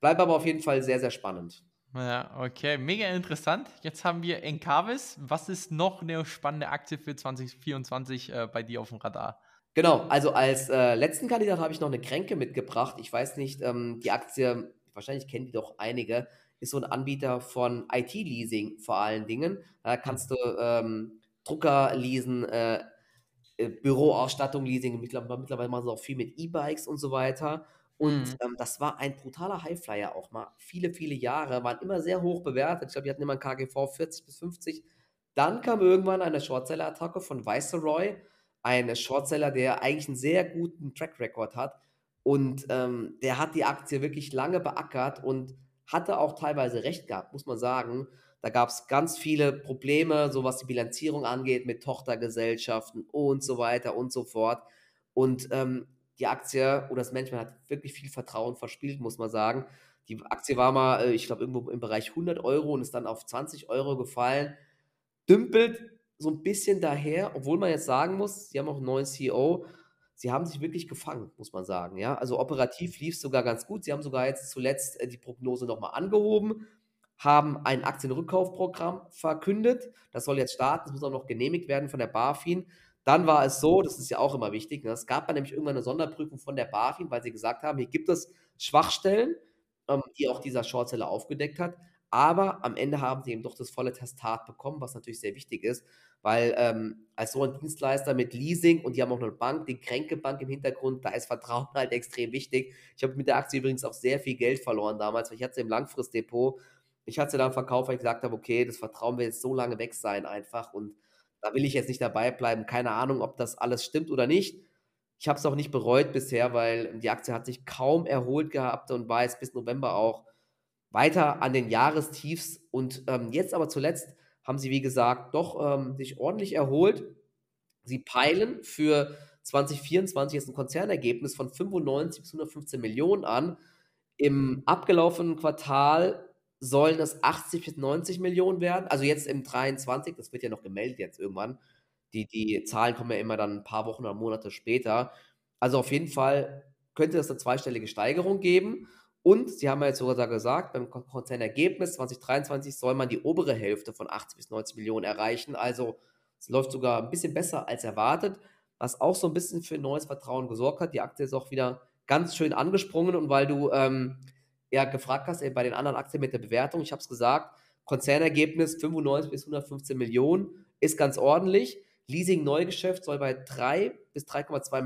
bleibt aber auf jeden Fall sehr, sehr spannend. Ja, okay, mega interessant. Jetzt haben wir Encavis. Was ist noch 'ne spannende Aktie für 2024, äh, bei dir aufm Radar? Genau, also als, äh, letzten Kandidat habe ich noch 'ne Kränke mitgebracht. Ich weiß nicht, ähm, die Aktie wahrscheinlich kennen die doch einige, ist so 'n Anbieter von IT-Leasing vor allen Dingen. Da kannst du, ähm, Drucker leasen, äh, Büroausstattung Leasing. Mittler mittlerweile machen sie auch viel mit E-Bikes und so weiter. Und, Mhm. ähm, das war ein brutaler Highflyer auch mal viele, viele Jahre, waren immer sehr hoch bewertet. Ich glaube, die hatten immer 'n KGV 40 bis 50. Dann kam irgendwann eine Shortseller-Attacke von Viceroy, ein Shortseller, der eigentlich 'n sehr guten Track Record hat. Und, ähm, der hat die Aktie wirklich lange beackert und hatte auch teilweise recht gehabt, muss man sagen. Da gab's ganz viele Probleme, so was die Bilanzierung angeht mit Tochtergesellschaften und so weiter und so fort. Und, ähm, die Aktie oder das Management hat wirklich viel Vertrauen verspielt, muss man sagen. Die Aktie war mal, äh, ich glaube, irgendwo im Bereich 100 € und ist dann auf 20 € gefallen. Dümpelt so 'n bisschen daher, obwohl man jetzt sagen muss, sie haben auch 'n neuen CEO. Sie haben sich wirklich gefangen, muss man sagen, ja? Also, operativ lief's sogar ganz gut. Sie haben sogar jetzt zuletzt, äh, die Prognose noch mal angehoben, haben ein Aktienrückkaufprogramm verkündet. Das soll jetzt starten, das muss auch noch genehmigt werden von der BaFin. Dann war es so, das ist ja auch immer wichtig, ne, es gab dann nämlich irgendwann 'ne Sonderprüfung von der BaFin, weil sie gesagt haben: „Hier gibt es Schwachstellen“, ähm, die auch dieser Shortseller aufgedeckt hat. Aber am Ende haben sie eben doch das volle Testat bekommen, was natürlich sehr wichtig ist, weil, ähm, als so ein Dienstleister mit Leasing und die haben auch noch 'ne Bank, die Kränke Bank im Hintergrund, da ist Vertrauen halt extrem wichtig. Ich habe mit der Aktie übrigens auch sehr viel Geld verloren damals, weil ich hatte im Langfristdepot. Ich hatte sie dann verkauft, weil ich gesagt habe: „Okay, das Vertrauen wird jetzt so lange weg sein einfach und da will ich jetzt nicht dabei bleiben.“ Keine Ahnung, ob das alles stimmt oder nicht. Ich habe es auch nicht bereut bisher, weil die Aktie hat sich kaum erholt gehabt und war jetzt bis November auch weiter an den Jahrestiefs. Und, ähm, jetzt aber zuletzt haben sie, wie gesagt, doch, ähm, sich ordentlich erholt. Sie peilen für 2024 jetzt 'n Konzernergebnis von 95 bis 115 an. Im abgelaufenen Quartal sollen es 80 bis 90 werden. Also, jetzt im 23, das wird ja noch gemeldet jetzt irgendwann. Die die Zahlen kommen ja immer dann 'n paar Wochen oder Monate später. Also, auf jeden Fall könnte es 'ne zweistellige Steigerung geben. Und sie haben ja jetzt sogar gesagt, beim Kon Konzernergebnis 2023 soll man die obere Hälfte von 80 bis 90 erreichen. Also, es läuft sogar 'n bisschen besser als erwartet, was auch so 'n bisschen für neues Vertrauen gesorgt hat. Die Aktie ist auch wieder ganz schön angesprungen und weil du, ähm, ja gefragt hast, bei den anderen Aktien mit der Bewertung, ich habe es gesagt, Konzernergebnis 95 bis 115 ist ganz ordentlich. Leasing-Neugeschäft soll bei 3 bis 3,2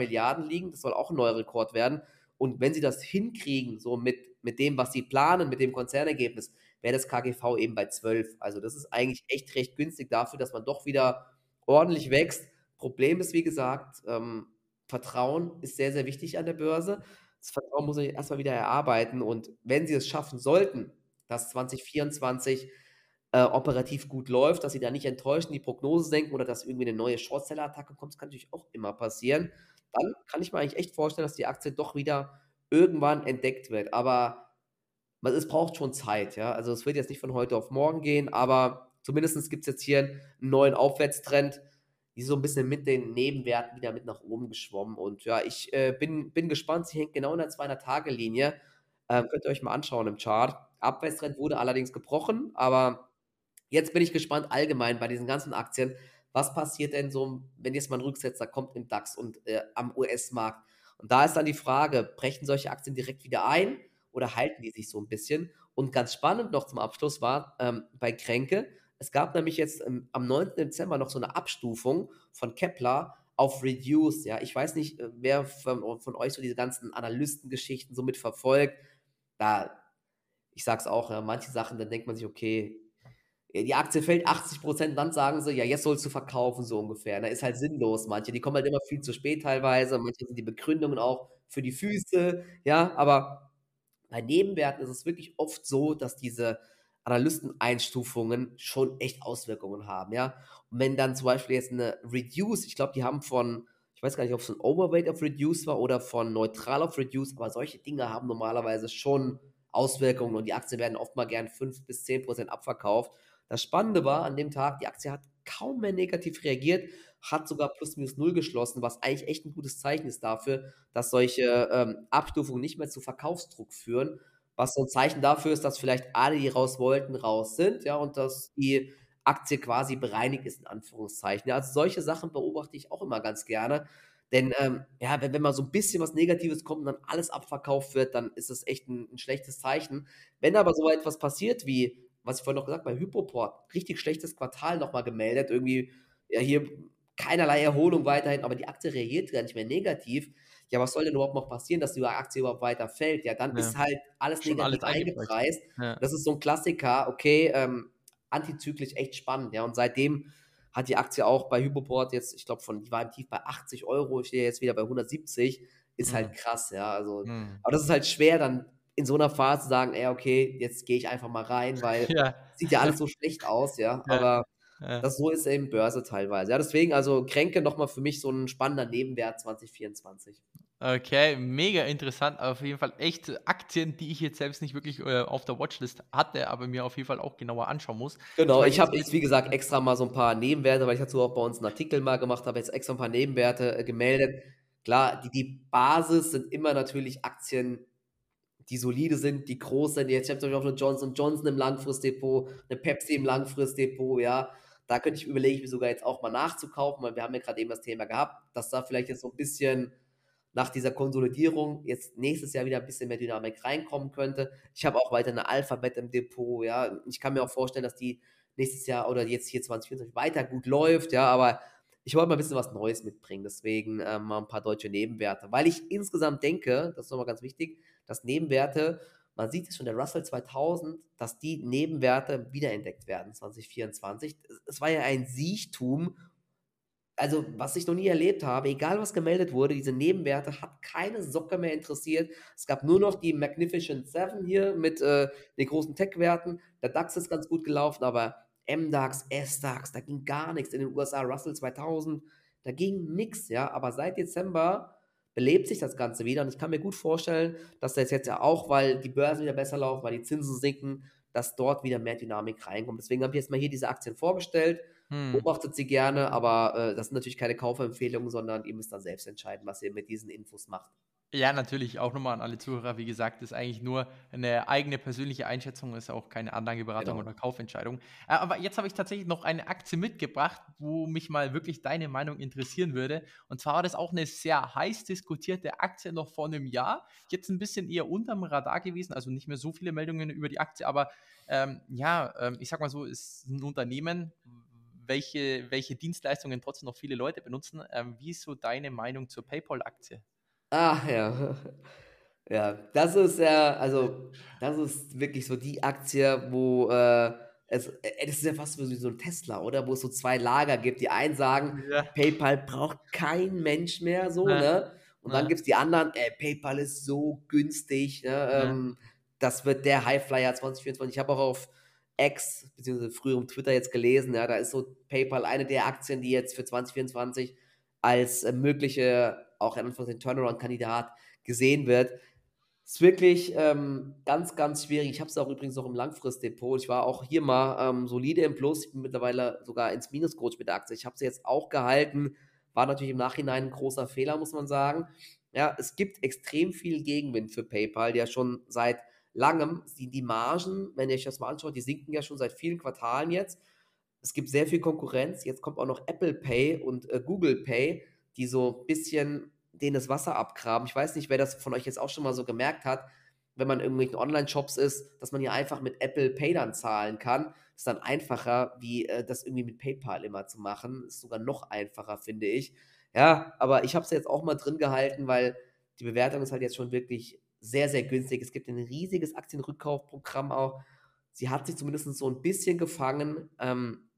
liegen. Das soll auch 'n neuer Rekord werden. Und wenn sie das hinkriegen, so mit mit dem, was sie planen, mit dem Konzernergebnis, wäre das KGV eben bei 12. Also, das ist eigentlich echt recht günstig dafür, dass man doch wieder ordentlich wächst. Problem ist, wie gesagt, ähm, Vertrauen ist sehr, sehr wichtig an der Börse. Das Vertrauen muss man sich erst mal wieder erarbeiten und wenn sie es schaffen sollten, dass 2024, äh, operativ gut läuft, dass sie da nicht enttäuschen, die Prognose senken oder dass irgendwie 'ne neue Shortseller-Attacke kommt, das kann natürlich auch immer passieren. Dann kann ich mir eigentlich echt vorstellen, dass die Aktie doch wieder irgendwann entdeckt wird. Aber es braucht schon Zeit, ja? Also, es wird jetzt nicht von heute auf morgen gehen, aber zumindest gibt's jetzt hier 'n neuen Aufwärtstrend, die so 'n bisschen mit den Nebenwerten wieder mit nach oben geschwommen. Und ja, ich, äh, bin bin gespannt. Sie hängt genau in der 200-Tage-Linie. Ähm, könnt ihr euch mal anschauen im Chart. Abwärtstrend wurde allerdings gebrochen, aber jetzt bin ich gespannt allgemein bei diesen ganzen Aktien. Was passiert denn so, wenn jetzt mal 'n Rücksetzer kommt im DAX und, äh, am US-Markt? Und da ist dann die Frage, brechen solche Aktien direkt wieder ein oder halten die sich so 'n bisschen? Und ganz spannend noch zum Abschluss war, ähm, bei Kränke, es gab nämlich jetzt, ähm, am 9. Dezember noch so 'ne Abstufung von Kepler auf Reduced, ja. Ich weiß nicht, äh, wer von von euch so diese ganzen Analystengeschichten so mitverfolgt. Da ich sage es auch, ja, manche Sachen, da denkt man sich: „Okay, die Aktie fällt 80% dann sagen sie: „Ja, jetzt sollst du verkaufen“, so ungefähr, ne? Ist halt sinnlos manche. Die kommen halt immer viel zu spät teilweise. Manchmal sind die Begründungen auch für die Füße, ja? Aber bei Nebenwerten ist es wirklich oft so, dass diese Analysteneinstufungen schon echt Auswirkungen haben, ja? Und wenn dann zum Beispiel jetzt 'ne Reduced ich glaube, die haben von ich weiß gar nicht, ob's 'n Overweight auf Reduced war oder von neutral auf Reduced, aber solche Dinge haben normalerweise schon Auswirkungen und die Aktien werden oft mal gern 5 bis 10 Prozent abverkauft. Das Spannende war an dem Tag, die Aktie hat kaum mehr negativ reagiert, hat sogar plus minus null geschlossen, was eigentlich echt ein gutes Zeichen ist dafür, dass solche ähm, Abstufungen nicht mehr zu Verkaufsdruck führen, was so ein Zeichen dafür ist, dass vielleicht alle, die raus wollten, raus sind, ja, und dass die Aktie quasi bereinigt ist, in Anführungszeichen. Ja, also solche Sachen beobachte ich auch immer ganz gerne. Denn ähm, ja, wenn, wenn mal so ein bisschen was Negatives kommt und dann alles abverkauft wird, dann ist das echt ein, ein schlechtes Zeichen. Wenn aber so etwas passiert wie, was ich vorhin noch gesagt habe, bei Hypoport, richtig schlechtes Quartal nochmal gemeldet, irgendwie, ja, hier keinerlei Erholung weiterhin, aber die Aktie reagiert gar nicht mehr negativ. Ja, was soll denn überhaupt noch passieren, dass die Aktie überhaupt weiter fällt? Ja, dann ja. ist halt alles Schon negativ alles eingepreist. Ja. Das ist so ein Klassiker, okay, ähm, antizyklisch echt spannend, ja, und seitdem hat die Aktie auch bei Hypoport jetzt, ich glaube, von, die war im Tief bei 80 Euro, ich stehe jetzt wieder bei 170, ist halt mhm. halt krass, ja, also, mhm. aber das ist halt schwer, dann in so einer Phase zu sagen, ey, okay, jetzt gehe ich einfach mal rein, weil ja. sieht ja alles so schlecht aus, ja, ja. aber ja. das so ist eben Börse teilweise, ja, deswegen, also Kränke nochmal für mich so ein spannender Nebenwert 2024. Okay, mega interessant. Auf jeden Fall echt Aktien, die ich jetzt selbst nicht wirklich äh, auf der Watchlist hatte, aber mir auf jeden Fall auch genauer anschauen muss. Genau, ich habe jetzt, wie gesagt, extra mal so ein paar Nebenwerte, weil ich dazu auch bei uns einen Artikel mal gemacht habe, jetzt extra ein paar Nebenwerte äh, gemeldet. Klar, die, die Basis sind immer natürlich Aktien, die solide sind, die groß sind. Jetzt habt ihr auch eine Johnson Johnson im Langfristdepot, eine Pepsi im Langfristdepot, ja. Da könnte ich überlegen, mir sogar jetzt auch mal nachzukaufen, weil wir haben ja gerade eben das Thema gehabt, dass da vielleicht jetzt so ein bisschen nach dieser Konsolidierung jetzt nächstes Jahr wieder ein bisschen mehr Dynamik reinkommen könnte. Ich habe auch weiter eine Alphabet im Depot, ja. Ich kann mir auch vorstellen, dass die nächstes Jahr oder jetzt hier 2024 weiter gut läuft, ja, aber ich wollte mal ein bisschen was Neues mitbringen, deswegen ähm, mal ein paar deutsche Nebenwerte, weil ich insgesamt denke, das ist nochmal ganz wichtig, dass Nebenwerte, man sieht es schon der Russell 2000, dass die Nebenwerte wiederentdeckt werden 2024. Es war ja ein Siechtum also was ich noch nie erlebt habe, egal was gemeldet wurde, diese Nebenwerte hat keine Socke mehr interessiert. Es gab nur noch die Magnificent Seven hier mit äh, den großen Tech-Werten. Der DAX ist ganz gut gelaufen, aber MDAX, SDAX, da ging gar nichts. In den USA Russell 2000, da ging nichts, ja. Aber seit Dezember belebt sich das Ganze wieder und ich kann mir gut vorstellen, dass das jetzt ja auch, weil die Börsen wieder besser laufen, weil die Zinsen sinken, dass dort wieder mehr Dynamik reinkommt. Deswegen habe ich jetzt mal hier diese Aktien vorgestellt. Hm. Beobachtet sie gerne, aber äh, das sind natürlich keine Kaufempfehlungen, sondern ihr müsst dann selbst entscheiden, was ihr mit diesen Infos macht. Ja, natürlich auch nochmal an alle Zuhörer. Wie gesagt, ist eigentlich nur eine eigene persönliche Einschätzung, ist auch keine Anlageberatung genau. oder Kaufentscheidung. Äh, aber jetzt habe ich tatsächlich noch eine Aktie mitgebracht, wo mich mal wirklich deine Meinung interessieren würde. Und zwar war das auch eine sehr heiß diskutierte Aktie noch vor einem Jahr. Jetzt ein bisschen eher unterm Radar gewesen, also nicht mehr so viele Meldungen über die Aktie, aber ähm, ja, ähm, ich sag mal so, ist ein Unternehmen, welche, welche Dienstleistungen trotzdem noch viele Leute benutzen. Ähm, wie ist so deine Meinung zur PayPal-Aktie? Ah, ja. Ja, das ist ja, also, das ist wirklich so die Aktie, wo äh, es, äh, das ist ja fast wie so ein Tesla, oder? Wo es so zwei Lager gibt. Die einen sagen, ja. PayPal braucht kein Mensch mehr, so, ja. ne? Und ja. dann gibt es die anderen, äh, PayPal ist so günstig, ne? Ähm, das wird der Highflyer 2024. Ich habe auch auf X, beziehungsweise früher um Twitter jetzt gelesen, ja, da ist so PayPal eine der Aktien, die jetzt für 2024 als äh, mögliche, auch in Anführungszeichen Turnaround-Kandidat gesehen wird. Ist wirklich ähm, ganz, ganz schwierig. Ich habe es auch übrigens noch im Langfristdepot. Ich war auch hier mal ähm, solide im Plus. Ich bin mittlerweile sogar ins Minus gerutscht mit der Aktie. Ich habe sie jetzt auch gehalten. War natürlich im Nachhinein ein großer Fehler, muss man sagen. Ja, es gibt extrem viel Gegenwind für PayPal, der schon seit langem, die, die Margen, wenn ihr euch das mal anschaut, die sinken ja schon seit vielen Quartalen jetzt. Es gibt sehr viel Konkurrenz. Jetzt kommt auch noch Apple Pay und äh, Google Pay, die so ein bisschen denen das Wasser abgraben. Ich weiß nicht, wer das von euch jetzt auch schon mal so gemerkt hat, wenn man in irgendwelchen Online-Shops ist, dass man hier einfach mit Apple Pay dann zahlen kann. Ist dann einfacher, wie äh, das irgendwie mit PayPal immer zu machen. Ist sogar noch einfacher, finde ich. Ja, aber ich habe es jetzt auch mal drin gehalten, weil die Bewertung ist halt jetzt schon wirklich sehr, sehr günstig. Es gibt ein riesiges Aktienrückkaufprogramm auch. Sie hat sich zumindest so ein bisschen gefangen. Ähm,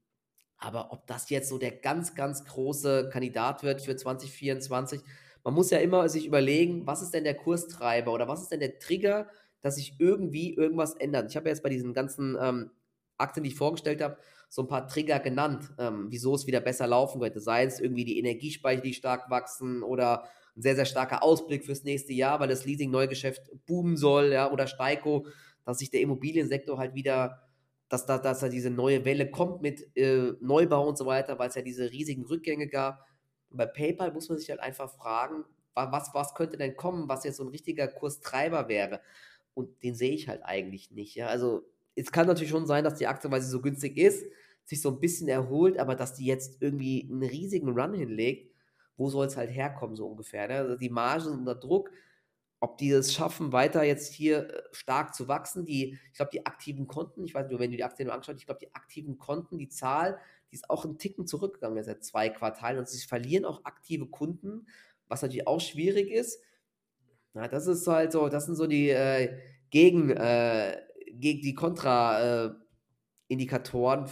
aber ob das jetzt so der ganz, ganz große Kandidat wird für 2024, man muss ja immer sich überlegen, was ist denn der Kurstreiber oder was ist denn der Trigger, dass sich irgendwie irgendwas ändert. Ich habe jetzt bei diesen ganzen ähm, Aktien, die ich vorgestellt habe, so ein paar Trigger genannt, ähm, wieso es wieder besser laufen könnte. Sei es irgendwie die Energiespeicher, die stark wachsen oder ein sehr, sehr starker Ausblick fürs nächste Jahr, weil das Leasing-Neugeschäft boomen soll, ja, oder Steiko, dass sich der Immobiliensektor halt wieder, dass da, dass da diese neue Welle kommt mit äh, Neubau und so weiter, weil es ja diese riesigen Rückgänge gab. Und bei PayPal muss man sich halt einfach fragen, was, was könnte denn kommen, was jetzt so ein richtiger Kurstreiber wäre. Und den sehe ich halt eigentlich nicht. Ja? Also es kann natürlich schon sein, dass die Aktie, weil sie so günstig ist, sich so ein bisschen erholt, aber dass die jetzt irgendwie einen riesigen Run hinlegt, wo soll es halt herkommen, so ungefähr. Ne? Also die Margen sind unter Druck. Ob die es schaffen, weiter jetzt hier äh, stark zu wachsen, die, ich glaube, die aktiven Konten, ich weiß nicht, wenn du die Aktien anschaust, ich glaube, die aktiven Konten, die Zahl, die ist auch einen Ticken zurückgegangen seit zwei Quartalen und sie verlieren auch aktive Kunden, was natürlich auch schwierig ist. Na, das ist halt so, das sind so die äh, Gegen, äh, gegen die Kontra-Indikatoren, äh,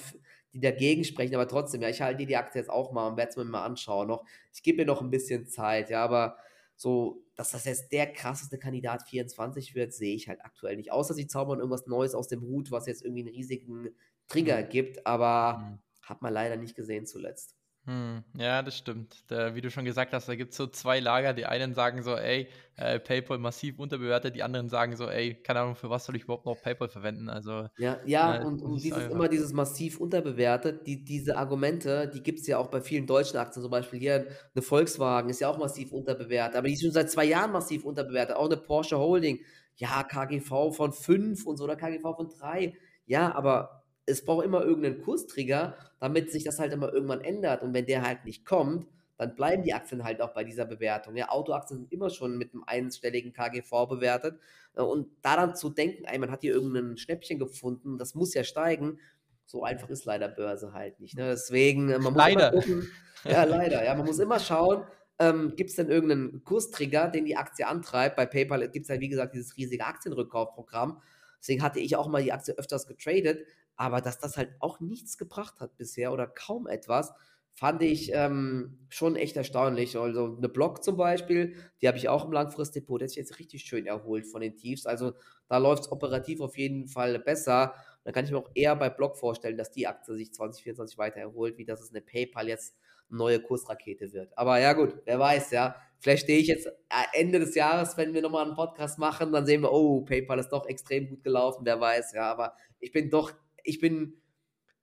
die dagegen sprechen, aber trotzdem, ja, ich halte die Aktie jetzt auch mal und werde es mir mal anschauen noch. Ich gebe mir noch ein bisschen Zeit, ja, aber so, dass das jetzt der krasseste Kandidat 24 wird, sehe ich halt aktuell nicht. Außer sie zaubern irgendwas Neues aus dem Hut, was jetzt irgendwie einen riesigen Trigger mhm. gibt, aber mhm. hat man leider nicht gesehen zuletzt. Hm, ja, das stimmt. Da, wie du schon gesagt hast, da gibt es so zwei Lager. Die einen sagen so, ey, äh, PayPal massiv unterbewertet, die anderen sagen so, ey, keine Ahnung, für was soll ich überhaupt noch PayPal verwenden? Also, ja, ja äh, und, und dieses, immer dieses massiv unterbewertet, die, diese Argumente, die gibt es ja auch bei vielen deutschen Aktien, zum Beispiel hier eine Volkswagen ist ja auch massiv unterbewertet, aber die ist schon seit zwei Jahren massiv unterbewertet, auch eine Porsche Holding, ja, KGV von 5 und so oder KGV von 3, ja, aber es braucht immer irgendeinen Kurstrigger, damit sich das halt immer irgendwann ändert. Und wenn der halt nicht kommt, dann bleiben die Aktien halt auch bei dieser Bewertung. Ja, Autoaktien sind immer schon mit einem einstelligen KGV bewertet. Äh, und daran zu denken, ey, man hat hier irgendein Schnäppchen gefunden, das muss ja steigen, so einfach ist leider Börse halt nicht. Ne? Deswegen, äh, man muss leider. immer gucken, ja, leider, ja, man muss immer schauen, ähm, gibt es denn irgendeinen Kurstrigger, den die Aktie antreibt? Bei PayPal gibt es ja, wie gesagt, dieses riesige Aktienrückkaufprogramm. Deswegen hatte ich auch mal die Aktie öfters getradet. Aber dass das halt auch nichts gebracht hat bisher oder kaum etwas, fand ich ähm, schon echt erstaunlich. Also eine Block zum Beispiel, die habe ich auch im Langfristdepot, der ist jetzt richtig schön erholt von den Tiefs. Also da läuft es operativ auf jeden Fall besser. Dann kann ich mir auch eher bei Block vorstellen, dass die Aktie sich 2024 weiter erholt, wie dass es eine PayPal jetzt neue Kursrakete wird. Aber ja gut, wer weiß, ja. Vielleicht stehe ich jetzt äh, Ende des Jahres, wenn wir nochmal einen Podcast machen, dann sehen wir, oh, PayPal ist doch extrem gut gelaufen, wer weiß, ja. Aber ich bin doch ich bin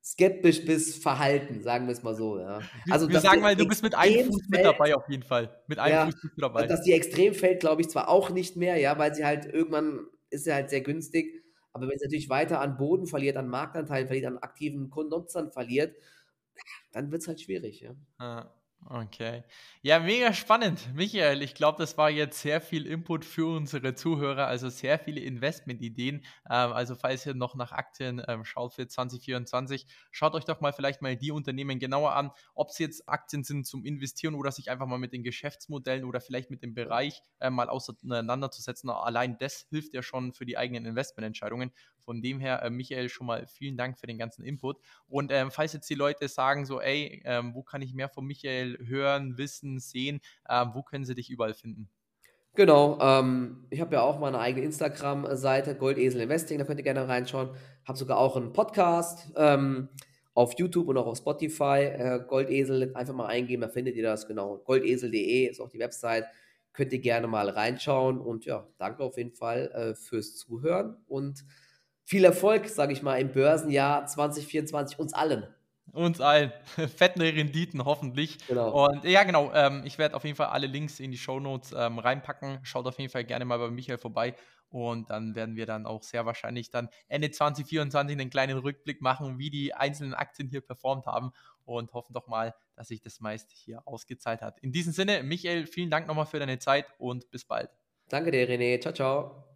skeptisch bis verhalten, sagen wir es mal so. Ja. Also, wir sagen mal, du bist mit einem Fuß mit dabei auf jeden Fall. Mit einem ja, Fuß mit dabei. Dass die extrem fällt, glaube ich zwar auch nicht mehr, ja, weil sie halt irgendwann ist sie halt sehr günstig. Aber wenn sie natürlich weiter an Boden verliert, an Marktanteilen verliert, an aktiven Kundennutzern verliert, dann wird es halt schwierig. Ja. Ah. Okay. Ja, mega spannend. Michael, ich glaube, das war jetzt sehr viel Input für unsere Zuhörer, also sehr viele Investmentideen. Ähm, also falls ihr noch nach Aktien ähm, schaut für 2024, schaut euch doch mal vielleicht mal die Unternehmen genauer an, ob sie jetzt Aktien sind zum Investieren oder sich einfach mal mit den Geschäftsmodellen oder vielleicht mit dem Bereich äh, mal auseinanderzusetzen. Allein das hilft ja schon für die eigenen Investmententscheidungen. Von dem her, äh, Michael, schon mal vielen Dank für den ganzen Input. Und ähm, falls jetzt die Leute sagen so, ey, ähm, wo kann ich mehr von Michael hören, wissen, sehen, ähm, wo können sie dich überall finden? Genau, ähm, ich habe ja auch meine eigene Instagram-Seite, Goldesel Investing, da könnt ihr gerne reinschauen. Habe sogar auch einen Podcast ähm, auf YouTube und auch auf Spotify. Äh, Goldesel einfach mal eingeben, da findet ihr das, genau. Goldesel.de ist auch die Website. Könnt ihr gerne mal reinschauen und ja, danke auf jeden Fall äh, fürs Zuhören und viel Erfolg, sage ich mal, im Börsenjahr 2024 uns allen. Uns allen. Fetten Renditen hoffentlich. Genau. Und ja, genau. Ähm, ich werde auf jeden Fall alle Links in die Show Notes ähm, reinpacken. Schaut auf jeden Fall gerne mal bei Michael vorbei. Und dann werden wir dann auch sehr wahrscheinlich dann Ende 2024 einen kleinen Rückblick machen, wie die einzelnen Aktien hier performt haben. Und hoffen doch mal, dass sich das meiste hier ausgezahlt hat. In diesem Sinne, Michael, vielen Dank nochmal für deine Zeit und bis bald. Danke dir, René. Ciao, ciao.